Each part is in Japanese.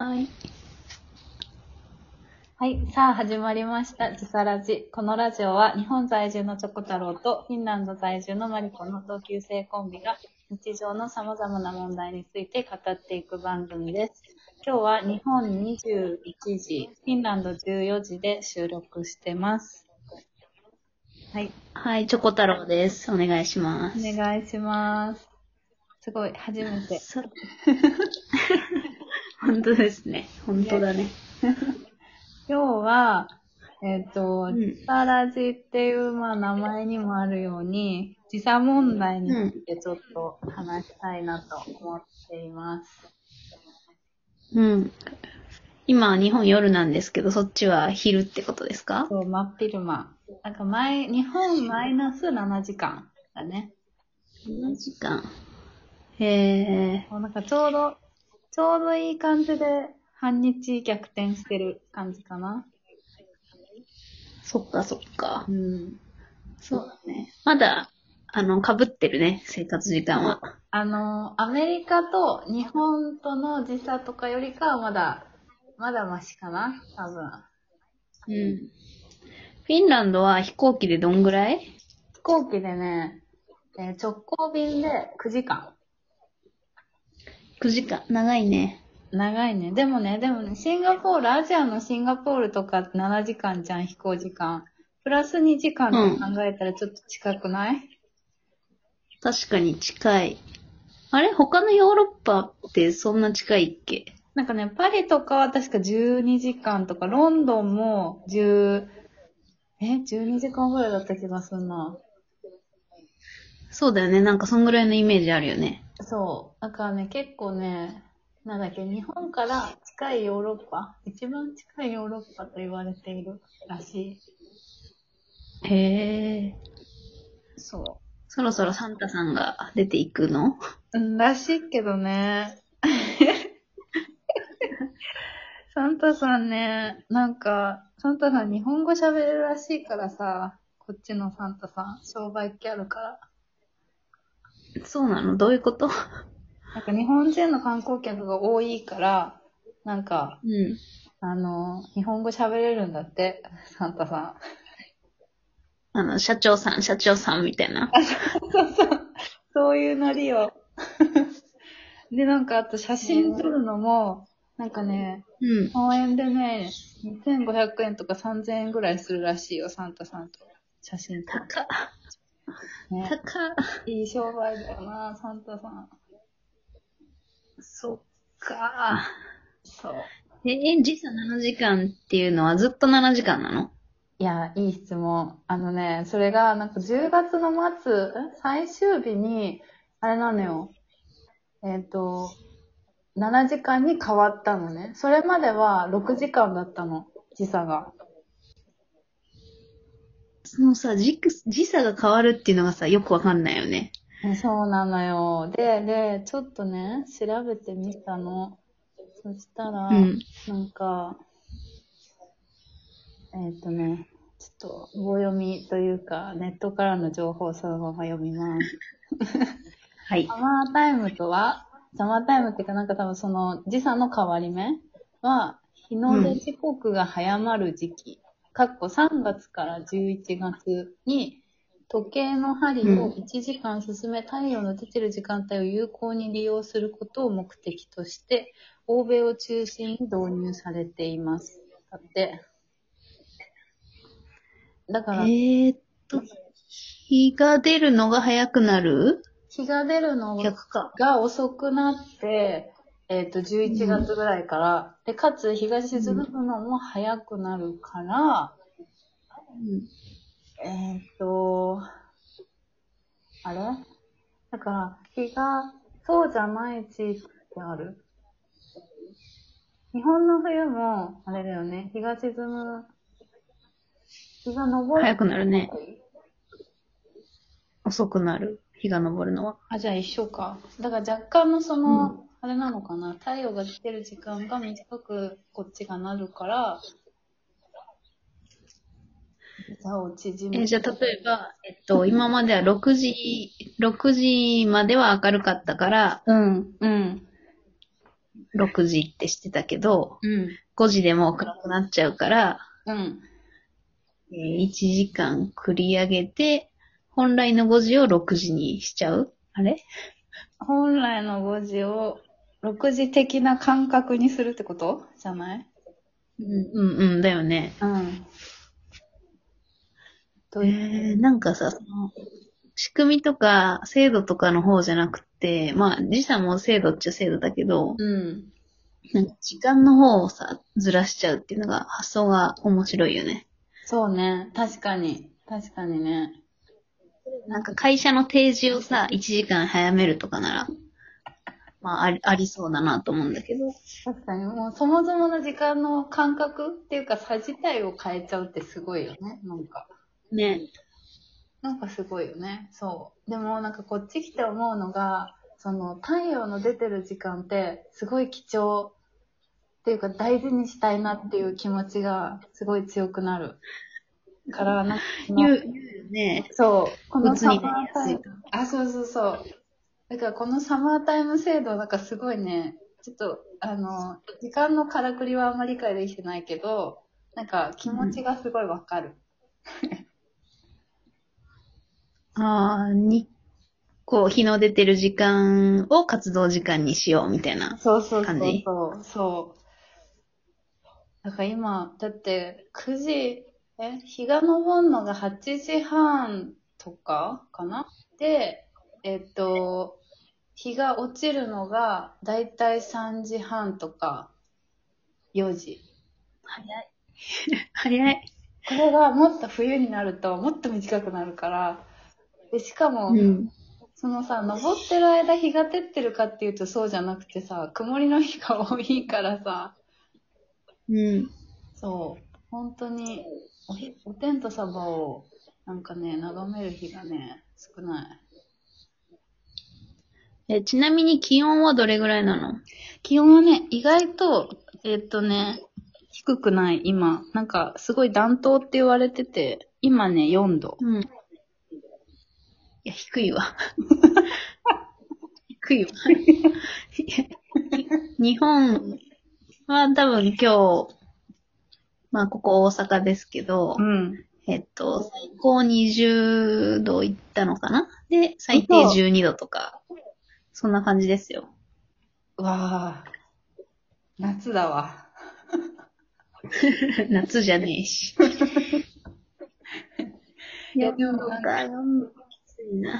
はい。はい。さあ、始まりました。ジサラジ。このラジオは、日本在住のチョコ太郎と、フィンランド在住のマリコの同級生コンビが、日常の様々な問題について語っていく番組です。今日は日本21時、フィンランド14時で収録してます。はい。はい、チョコ太郎です。お願いします。お願いします。すごい、初めて。本当ですね。本当だね。今日は、えっ、と、うんジサラジっていう、まあ、名前にもあるように、時差問題についてちょっと話したいなと思っています。うん。今、日本夜なんですけど、そっちは昼ってことですか？そう、真っ昼間。なんか前、日本マイナス7時間だね。?7 時間。へえ。もうなんかちょうど、ちょうどいい感じで半日逆転してる感じかな。そっかそっかう。ん。そうだね。まだ、あの、被ってるね、生活時間は。あの、アメリカと日本との時差とかよりかはまだ、まだマシかな多分。うん。フィンランドは飛行機でどんぐらい？飛行機でね、えー直行便で9時間。?9 時間。長いね。長いね。でもね、でもね、シンガポール、アジアのシンガポールとか7時間じゃん、飛行時間。プラス2時間って考えたらちょっと近くない、確かに近い。あれ？他のヨーロッパってそんな近いっけ？なんかね、パリとかは確か12時間とか、ロンドンも10、え ?12 時間ぐらいだった気がするな。そうだよね。なんかそんぐらいのイメージあるよね。そう。だからね、結構ね、なんだっけ、日本から近いヨーロッパ、一番近いヨーロッパと言われているらしい。へえ。そそろそろサンタさんが出ていくの？う。うん、らしいけどね。サンタさんね、なんか、サンタさん日本語喋れるらしいからさ、こっちのサンタさん、商売っ気あるから。そうなの？どういうこと？なんか日本人の観光客が多いから、なんか、うん。あの、日本語喋れるんだって、サンタさん。あの、社長さん、社長さんみたいな。そうそう。そういうノリを。で、なんか、あと写真撮るのも、なんかね、うん。公園でね、2500円とか3000円ぐらいするらしいよ、サンタさんと。写真撮る。高っ。ね。高っ。いい商売だよな、サンタさん。そっか。そう。えー、時差7時間っていうのはずっと7時間なの？いや、いい質問。あのね、それが、なんか10月の末、え最終日に、あれなのよ。えっ、と、7時間に変わったのね。それまでは6時間だったの、時差が。そのさ、時時差が変わるっていうのがさ、よくわかんないよね。えそうなのよ。で、で、ちょっとね、調べてみたの。そしたら、うん。なんか、えっ、とね、ちょっと棒読みというか、ネットからの情報をそのまま読みます。はいサ。マータイムとは、サマータイムっていうかなんか多分その時差の変わり目は、日の出時刻が早まる時期、かっこ3月から11月に、時計の針を1時間進め、太陽の出てる時間帯を有効に利用することを目的として、欧米を中心に導入されています。だって。だから、えーっと、日が出るのが早くなる？日が出るのが遅くなって、えっ、と、11月ぐらいから、で、かつ日が沈むのも早くなるから、うん。えっ、と、あれ？だから、日が、そうじゃない地域ってある？日本の冬も、あれだよね、日が沈む、日が昇る。早くなるね。遅くなる。日が昇るのは。あ、じゃあ一緒か。だから若干のその、あれなのかな、太陽が出てる時間が短くこっちがなるから、差を縮めえーじゃあ例えば、えっと、今までは6時、6時までは明るかったから、うん、うん。6時ってしてたけど、うん。5時でもう暗くなっちゃうから、うん。えー1時間繰り上げて、本来の5時を6時にしちゃう？あれ？本来の5時を6時的な感覚にするってこと？じゃない？うん、うん、うん、だよね。うん。とえいう。ー、なんかさ、その、仕組みとか制度とかの方じゃなくて、まあ、時差も制度っちゃ制度だけど、うん。なんか時間の方をさ、ずらしちゃうっていうのが、発想が面白いよね。そうね。確かに。確かにね。なんか会社の提示をさ、1時間早めるとかなら、まあ、ありありそうだなと思うんだけど。確かに。もうそもそもの時間の感覚っていうか差自体を変えちゃうってすごいよね。なんか。ね。なんかすごいよね。そう。でもなんかこっち来て思うのが、その太陽の出てる時間ってすごい貴重っていうか大事にしたいなっていう気持ちがすごい強くなる。から、な言う、言うよね。そう。この。あ、そうそうそう。だからこのサマータイム制度なんかすごいね、ちょっと、あの、時間のからくりはあんまり理解できてないけど、なんか気持ちがすごいわかる。ああ、日光、日の出てる時間を活動時間にしようみたいな。そうそうそう感じそう。そう。だから今、だって9時、え、日が昇るのが8時半とかかな？で、えっと、日が落ちるのがだいたい3時半とか4時。早い。早い。これがもっと冬になるともっと短くなるから、で、しかも、うん。そのさ、登ってる間日が照ってるかっていうとそうじゃなくてさ、曇りの日が多いからさ、うん。そう、本当におひ、お天とサバをなんかね、眺める日がね、少ない。え、ちなみに気温はどれぐらいなの？気温はね、意外と、えっとね、低くない、今。なんか、すごい暖冬って言われてて、今ね、4度。うん。いや、低いわ。低いわ。日本は多分今日、まあここ大阪ですけど、うん。えっと、最高20度いったのかな？で、最低嘘12度とか、そんな感じですよ。うわぁ。夏だわ。夏じゃねえし。いやでもなんか4度暑いな。ん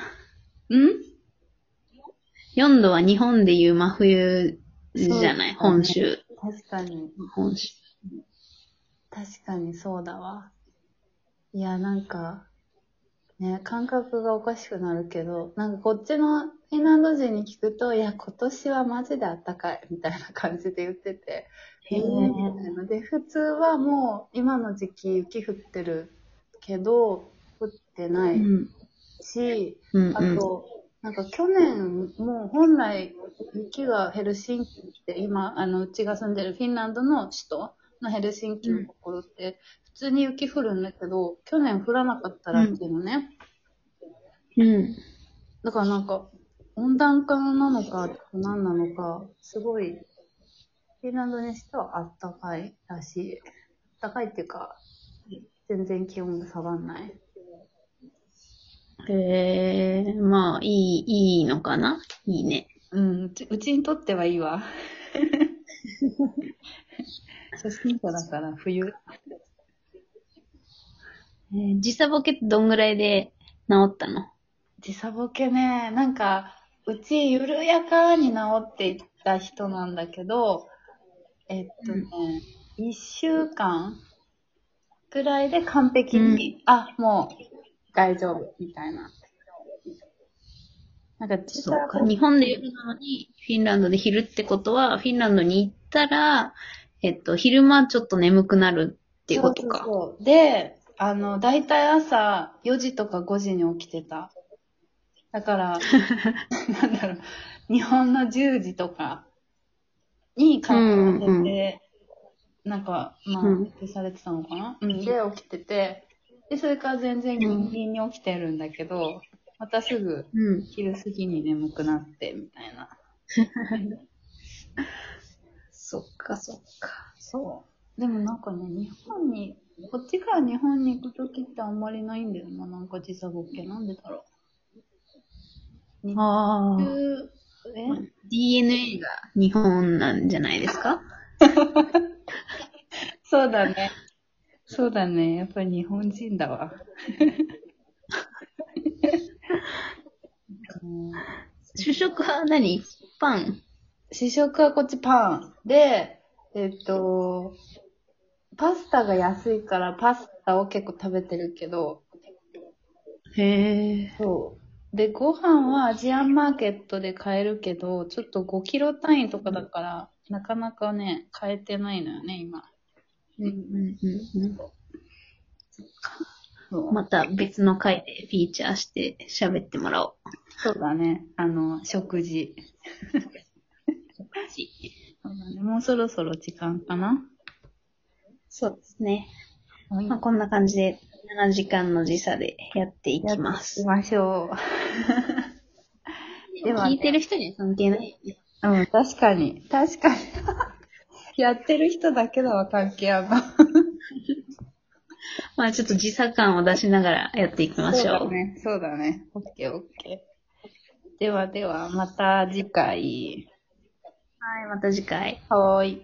？4度は日本でいう真冬じゃない、そう本州。確かに。本州。確かにそうだわ。いや、なんか、ね、感覚がおかしくなるけど、なんかこっちのフィンランド人に聞くと、いや、今年はマジで暖かい、みたいな感じで言ってて、へーみたいな。で、普通はもう今の時期雪降ってるけど、降ってないうん。し、うん、うん。あと、なんか去年、もう本来雪がヘルシンキって、今、あの、うちが住んでるフィンランドの首都のヘルシンキのところって、普通に雪降るんだけど、去年降らなかったらしいのね。うん。だからなんか、温暖化なのか、何なのか、すごい、フィンランドにしてはあったかいらしい。あったかいっていうか、全然気温が下がんない。へえ、まあ、いい、いいのかな？いいね。うん、うちうちにとってはいいわ。初心者だから冬。えー時差ボケってどんぐらいで治ったの？時差ボケね、なんか、うち緩やかに治っていった人なんだけど、えっとね、一、週間くらいで完璧に、あ、もう大丈夫、みたいな。なんかそうか。日本で夜なのに、フィンランドで昼ってことは、フィンランドに行ったら、えっと、昼間ちょっと眠くなるっていうことか。そうそうで、あの、だいたい朝4時とか5時に起きてた。だから、なんだろう、日本の10時とかに帰ってて、うんうんなんか、まあ、うん設定されてたのかな、うん、で、起きてて、で、それから全然ギンギンに起きてるんだけど、またすぐうん。昼過ぎに眠くなって、みたいな。そっかそっか。そう。でもなんかね、日本に、こっちから日本に行くときってあんまりないんだよな、なんか時差ボケ。なんでだろう。あ DNA が日本なんじゃないですか？そうだね。そうだね。やっぱり日本人だわ。う ん主食は何？パン？主食はこっちパン。で、えっと、パスタが安いからパスタを結構食べてるけど、へえ。そう。で、ご飯はアジアンマーケットで買えるけど、ちょっと5キロ単位とかだから、なかなかね、買えてないのよね、今。うんうんうんうん。そうまた別の回でフィーチャーして喋ってもらおう。そうだね。あの、食事。そうだね。もうそろそろ時間かな。そうですね。はいまあ、こんな感じで7時間の時差でやっていきま行すき。ましょう。ではね聞いてる人には関係ない。うん、確かに。確かに。やってる人だけだわ、関係あるの。まあちょっと時差感を出しながらやっていきましょう。そうだね。そうだね。オッケーオッケー。ではでは、また次回。はい、また次回。はーい。